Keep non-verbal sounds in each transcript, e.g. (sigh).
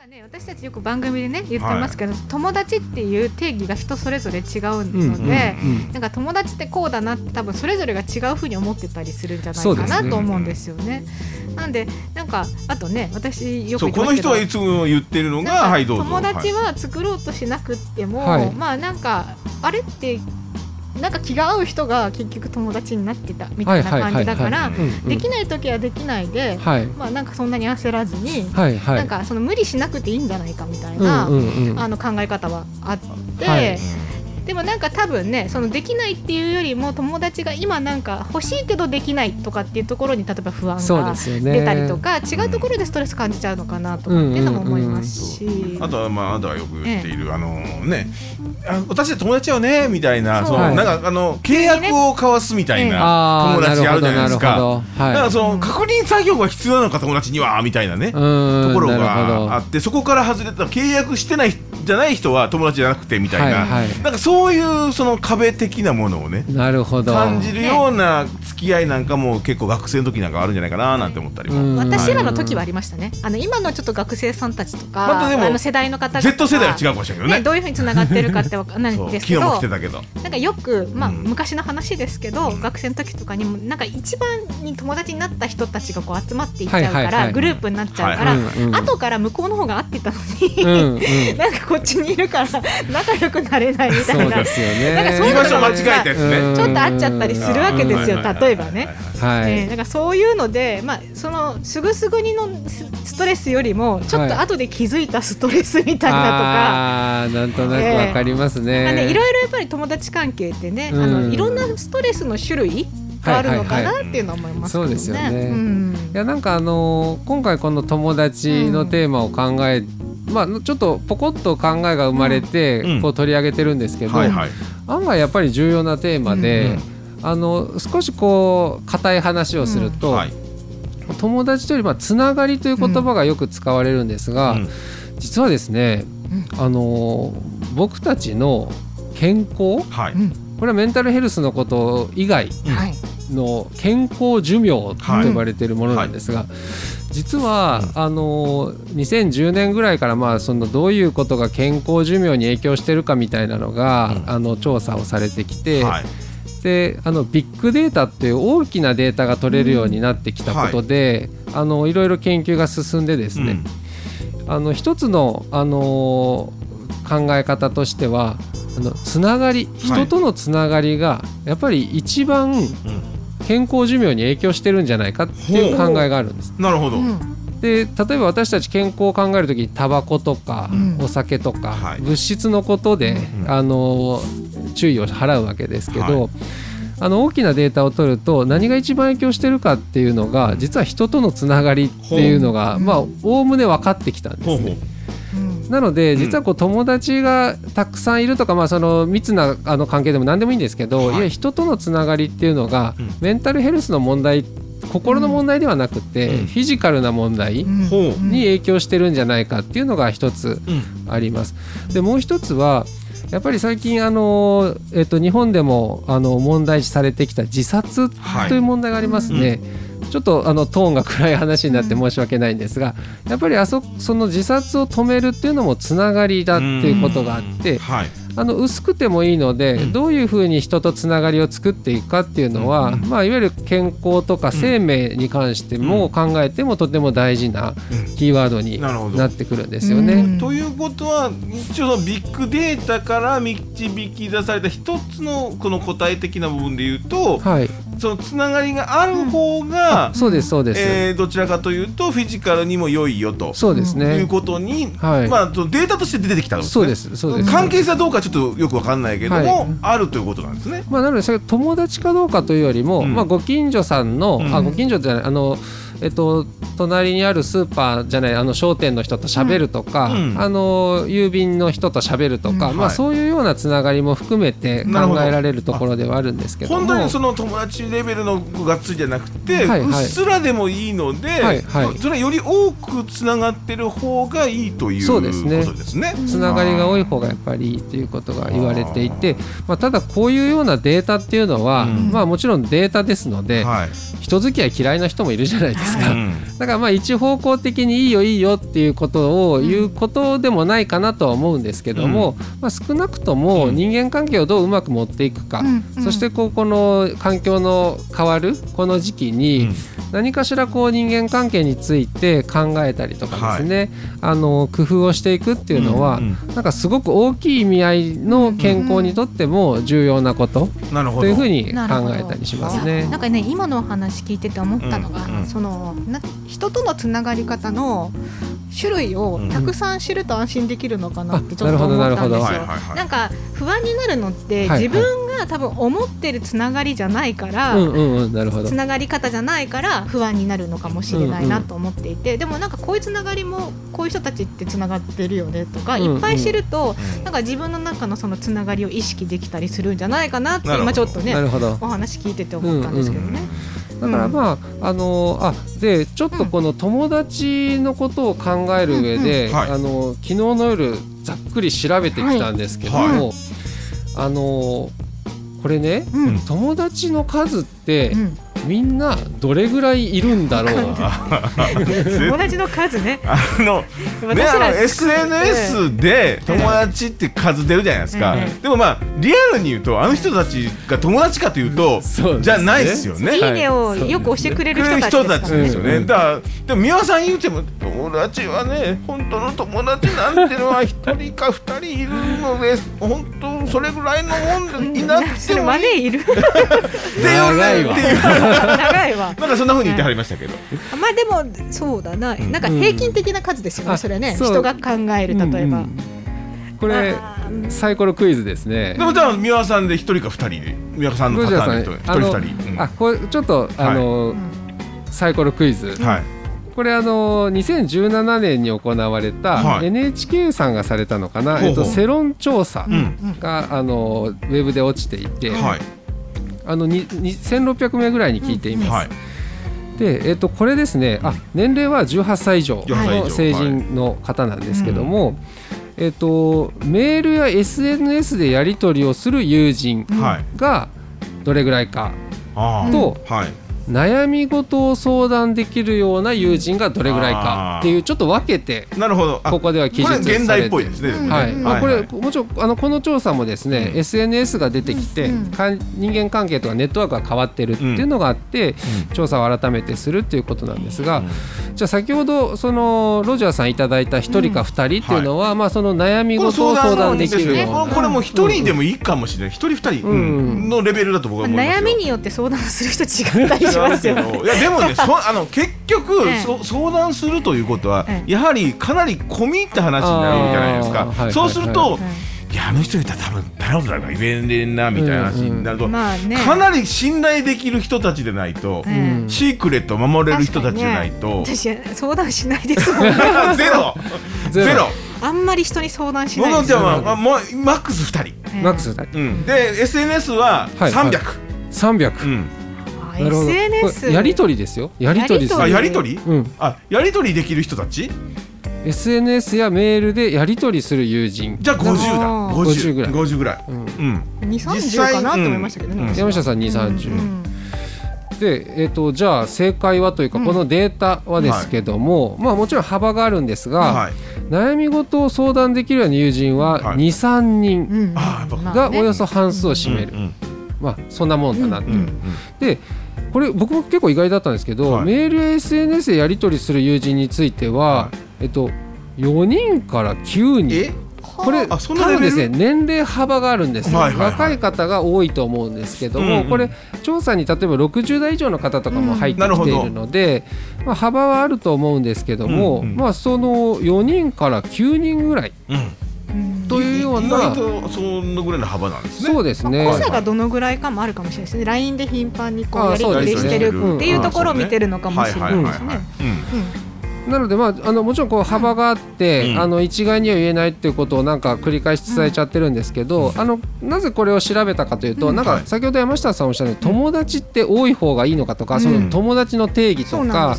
かね私たちよく番組でね言ってますけど、友達っていう定義が人それぞれ違うので、なんか友達ってこうだなって多分それぞれが違うふうに思ってたりするんじゃないかなと思うんですよね。なんでなんかあとね私よくこの人はいつも言ってるのがはいどうぞ。友達は作ろうとしなくっても、はい。まあなんかあれってなんか気が合う人が結局友達になってたみたいな感じだからできない時はできないで、はい。まあなんかそんなに焦らずに、はいはい。なんかその無理しなくていいんじゃないかみたいな、あの考え方はあって、はいでもなんか多分ねそのできないっていうよりも友達が今なんか欲しいけどできないとかっていうところに例えば不安がですよね。出たりとか、違うところでストレス感じちゃうのかなとかっていうのも思いますし、あとはまああなたがよく言っている、あのねあ私は友達よねみたいなその、はいなんかあの契約を交わすみたいなあ友達あるじゃないですか。はい。だからその確認作業が必要なのか友達にはみたいなね、うところがあってそこから外れた契約してないじゃない人は友達じゃなくてみたいな、はいはい。なんかそういうその壁的なものをねなるほど。感じるような付き合いなんかも結構学生の時なんかあるんじゃないかななんて思ったりも、うん。私らの時はありましたね。あの今のちょっと学生さんたちとか、またでもあの世代の方々 Z 世代は違うかもしれないけどね。ねどういうふうにつながってるかってわかんないんそうですけど昨日も来て、(laughs) たけど。なんかよくまあ、うん。昔の話ですけど、学生の時とかにもなんか一番に友達になった人たちがこう集まっていっちゃうから、はいはいはい。グループになっちゃうから、はいうんうん。後から向こうの方が合ってたのに、うんうん。(laughs) なんかこっちにいるから仲良くなれないみたいな。そうですよね。なんかそういうの居場所間違えたやつね。うんちょっと会っちゃったりするわけですようん。例えばね。はい、えーなんかそういうので、まあ、そのすぐすぐにのスストレスよりもちょっと後で気づいたストレスみたいなとか、あーなんとなくわかりますね、まあね、いろいろやっぱり友達関係ってね、あうん。のいろんなストレスの種類があるのかはいなっていうのは思いますね。そうですよね。うん。いやなんかあのー今回この友達のテーマを考え、まあちょっとポコッと考えが生まれてうん。こう取り上げてるんですけど、はいはい。案外やっぱり重要なテーマで、あの少しこう硬い話をすると、はい。友達というよりまあつながりという言葉がよく使われるんですが、うん。実はですね、あのー僕たちの健康はい。うん。これはメンタルヘルスのこと以外うん。はい。の健康寿命と呼ばれているものなんですが、実は、うん。あの2010年ぐらいからまあそのどういうことが健康寿命に影響してるかみたいなのが、うん。あの調査をされてきて、はい。であのビッグデータっていう大きなデータが取れるようになってきたことで、い、あのいろいろ研究が進んでですね、あの一つの、あの考え方としてはあのつながり人とのつながりがやっぱり一番うん健康寿命に影響してるんじゃないかっていう考えがあるんです。なるほど、うん。で例えば私たち健康を考える時にタバコとか、うん。お酒とか、はい。物質のことで、うんあの注意を払うわけですけど、はい。あの大きなデータを取ると何が一番影響してるかっていうのが実は人とのつながりっていうのがまあおおむね分かってきたんですほうほうなので実はこう友達がたくさんいるとか、まあ、その密なあの関係でも何でもいいんですけど、はい。い、や人とのつながりっていうのが、うん。メンタルヘルスの問題心の問題ではなくて、うん。フィジカルな問題に影響してるんじゃないかっていうのが一つうん。あります。でもう一つはやっぱり最近あの、えっと、日本でもあの問題視されてきた自殺はい。という問題がありますね。ちょっとあのトーンが暗い話になって申し訳ないんですが、やっぱりあそその自殺を止めるっていうのもつながりだっていうことがあって、はい。あの薄くてもいいので、うん。どういうふうに人とつながりを作っていくかっていうのは、うん。まあ、いわゆる健康とか生命に関しても考えてもとても大事なうんキーワードになるほど。なってくるんですよね。うん。ということは一応そのビッグデータから導き出された一つのこの答え的な部分で言うとはい、そのつながりがある方が、そうですそうです、えーどちらかというとフィジカルにも良いよと。そうですいうね。ことに、はい。まあそのデータとして出てきたんですね。そうですそうです。関係性はどうかちょっとよくわかんないけども、はい。あるということなんですね。まあ、なのでそれ友達かどうかというよりも、うん。まあ、ご近所さんの、うん。あご近所じゃないあの、えっと、隣にあるスーパーじゃないあの商店の人と喋るとか、うん。あの郵便の人と喋るとか、まあ、うんはい。そういうようなつながりも含めて考えられるところではあるんですけども。本当にその友達レベルのがっつりじゃなくて、はいはい。うっすらでもいいので、はいはい。それはより多くつながってる方がいいというそうですね。ことですね。つながりが多い方がやっぱりいいということが言われていて、まあ、ただこういうようなデータっていうのは、うん。まあ、もちろんデータですので、はい、人付き合い嫌いな人もいるじゃないですですか、だからまあ一方向的にいいよいいよっていうことを言うことでもないかなとは思うんですけども、まあ、少なくとも人間関係をどううまく持っていくか、そしてこうこの環境の変わるこの時期に何かしらこう人間関係について考えたりとかですね、はい、あの工夫をしていくっていうのは、うんうん、なんかすごく大きい意味合いの健康にとっても重要なことというふうに考えたりしますね。なんかね今のお話聞いてて思ったのが、うんうん、そのな人とのつながり方の種類をたくさん知ると安心できるのかなってちょっと思ったんですよ。なんか不安になるのって自分が多分思ってるつながりじゃないから、つながり方じゃないから不安になるのかもしれないなと思っていて、でもなんかこういうつながりもこういう人たちってつながってるよねとか、いっぱい知るとなんか自分の中のそのつながりを意識できたりするんじゃないかなって今ちょっとねお話聞いてて思ったんですけどね。だからまあ、あのあでちょっとこの友達のことを考える上で、あの昨日の夜ざっくり調べてきたんですけども、あのこれね、友達の数って、みんなどれぐらいいるんだろう。(laughs) 友達の数ね。あのねあの SNS で友達って数出るじゃないですか、でもまあリアルに言うとあの人たちが友達かというと、じゃないですよね。いいねをよく押してくれる人たちですよね、だからでも美輪さん言うても友達はね本当の友達なんてのは一人か二人いるのです。本当それぐらいのもんいなくてもいい。いる。長いわ。長いわ。なんかそんなふうに言ってはりましたけど。まあでもそうだな、なんか平均的な数ですよね。それね、人が考える例えば。これサイコロクイズですね。でもじゃあ三輪さんで一人か二人で三輪さんのパターンで一人二人。あこれちょっとあのサイコロクイズ。はい。これあの2017年に行われた NHK さんがされたのかな、はい、えっと、世論調査が、あのウェブで落ちていて、はい、あの1600名ぐらいに聞いています。はい。で、えー、とこれですね。あ年齢は18歳以上の成人の方なんですけども、はい、えーと、メールや SNS でやり取りをする友人がどれぐらいかと、はい、悩み事を相談できるような友人がどれぐらいかっていうちょっと分けてなるほど。ここでは記述現代っぽいですね。はい。まあこれもちろんあのこの調査もですね SNS が出てきて人間関係とかネットワークが変わってるっていうのがあって調査を改めてするっていうことなんですがじゃあ先ほどそのロジャーさんいただいた一人か二人っていうのはまあその悩み事を相談できるような。これも一人でもいいかもしれない。一人二人。のレベルだと僕は思います悩みによって相談する人違ったりしますよ。ね。やでもね (laughs) そあの結局、そ相談するということは、やはりかなり込み入った話になるじゃないですか。そうすると、いやあの人言ったら多分誰も誰も言えねえなみたいな話になると、かなり信頼できる人たちでないと、シークレットを守れる人たちじゃないと、私相談しないですもん、(laughs) ゼロ。ゼロ。あんまり人に相談しない僕じゃあ、まあ、もうマックス2人、マックス2人、で SNS は300、はい。300、うん SNS やり取りですよ。やり取りあやり取り、うん、あやり取りできる人たち？SNS やメールでやり取りする友人。じゃあ50だ。50ぐらい。50ぐらい、うん。うん、230かなと思いましたけどね、山下さん230、うん。で、えーと、じゃあ正解はというか、このデータはですけども、はい、まあ、もちろん幅があるんですが、はい、悩み事を相談できるような友人は23、人がおよそ半数を占める、まあ、そんなもんだなっていう。でこれ僕も結構意外だったんですけど、はい、メール SNS でやり取りする友人については、はい、えっと、4人から9人。これ多分ですね年齢幅があるんです、はいはいはい、若い方が多いと思うんですけども、うんうん、これ調査に例えば60代以上の方とかも入ってきているので、うん、まあ、幅はあると思うんですけども、うんうん、まあ、その4人から9人ぐらい。うんというようなそのぐらいの幅なんですね。そうですね。濃さがどのぐらいかもあるかもしれないですね。LINE で頻繁にこうやり取りしてるっていうところを見てるのかもしれないですね。なので、まあ、あのもちろんこう幅があって、うん、あの一概には言えないっていうことをなんか繰り返し伝えちゃってるんですけど、うん、あのなぜこれを調べたかというと、うん、なんか先ほど山下さんおっしゃる友達って多い方がいいのかとか、その友達の定義とか。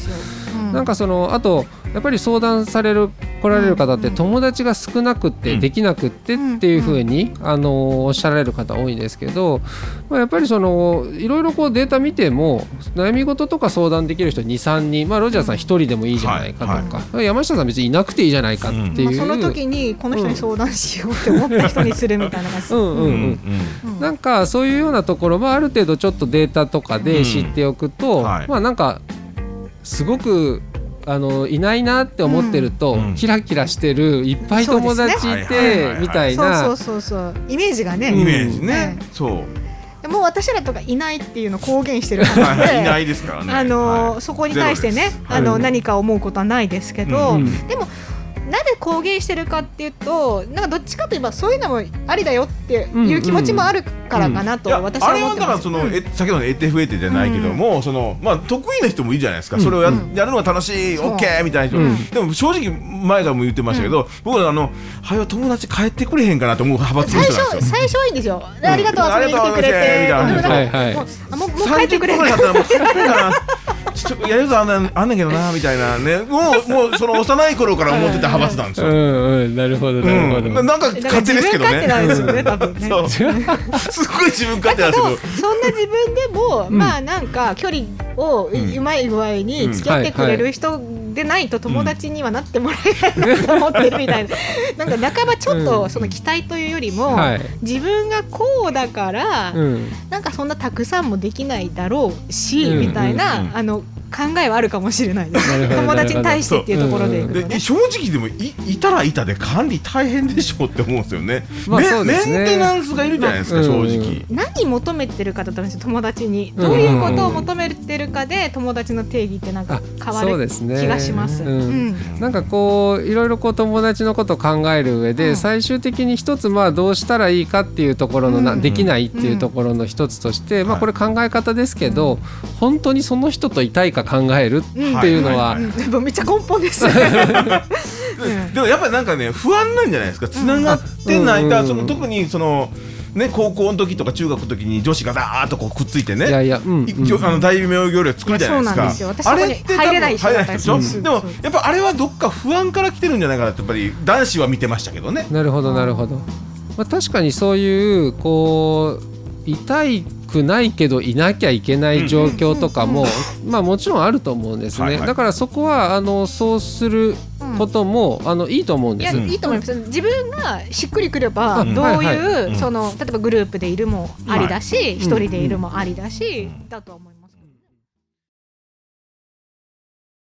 なんかそのあとやっぱり相談される来られる方って友達が少なくってできなくってっていうふうにあのおっしゃられる方多いんですけど、まあ、やっぱりそのいろいろこうデータ見ても悩み事とか相談できる人23人、まあ、ロジャーさん1人でもいいじゃないかとか、山下さん別にいなくていいじゃないかっていう、うん、その時にこの人に相談しようって思った人にするみたいな感じ。うん。うん、うん、なんかそういうようなところ、まあ、ある程度ちょっとデータとかで知っておくと、はい、まあなんかすごくあのいないなって思ってると、うん、キラキラしてるいっぱい友達いて、みたいな。そうそうそうイメージがね。イメージね、そう。もう私らとかいないっていうのを公言してるので、(laughs) いないですからね。あの、はい、そこに対してね、あの、何か思うことはないですけど、うん、でもなぜ公言してるかっていうとなんかどっちかといえばそういうのもありだよっていう気持ちもあるからかなと私は思ってます、うんうん、あれはだからその、うん、え先ほどの ATF じゃないけども、うん、そのまあ、得意な人もいいじゃないですか、それをや,、やるのが楽しい OK みたいな人、でも正直前からも言ってましたけど、僕はあのはよ友達帰ってくれへんかなと思う派閥の人なんですよ。最初はいいんですよ、ありがとう遊びに来てくれて。みたいなもうもう帰ってくれへんかなちょやるぞあんなあんねんけどなみたいなねもうもうその幼い頃から思ってた派閥なんですよ。うんうん、なるほどなるほど。なんか勝手ですけどね。そう。すごい自分勝手なんですけど。そんな自分でもまあなんか距離をうまい具合に付き合ってくれる人でないと友達にはなってもらえないなと思ってるみたいな。なんか半ばちょっとその期待というよりも自分がこうだからなんかそんなたくさんもできないだろうしみたいなあの考えはあるかもしれないです。友達に対してっていうところで、ね、で正直でもいいたらいたで管理大変でしょうって思うんですよね,、まあね、メンテナンスがいるじゃないですか、正直。何求めてるかだったんですよ友達に。どういうことを求めてるかで友達の定義ってなんか変わる気がします、ね。うん、なんかこういろいろこう友達のことを考える上で、うん、最終的に一つまあどうしたらいいかっていうところのな、できないっていうところの一つとして、まあこれ考え方ですけど、本当にその人といたいか考えるっていうのは、めっちゃ根本です。(laughs) でもやっぱりなんかね不安なんじゃないですか。つながってないか、その特にそのね、高校の時とか中学の時に女子がだーっとこうくっついてね、いやいや、うん。うん、あの大名行列作るじゃないですか。あれって入れない人でしょ？でもやっぱあれはどっか不安から来てるんじゃないかなってやっぱり男子は見てましたけどね。なるほどなるほど。まあ確かにそういうこう痛いくないけどいなきゃいけない状況とかも、まあもちろんあると思うんですね、だからそこはあのそうすることも、あのいいと思うんです。いいと思います。自分がしっくりくればどういう、その例えばグループでいるもありだし一、人でいるもありだし、だと思います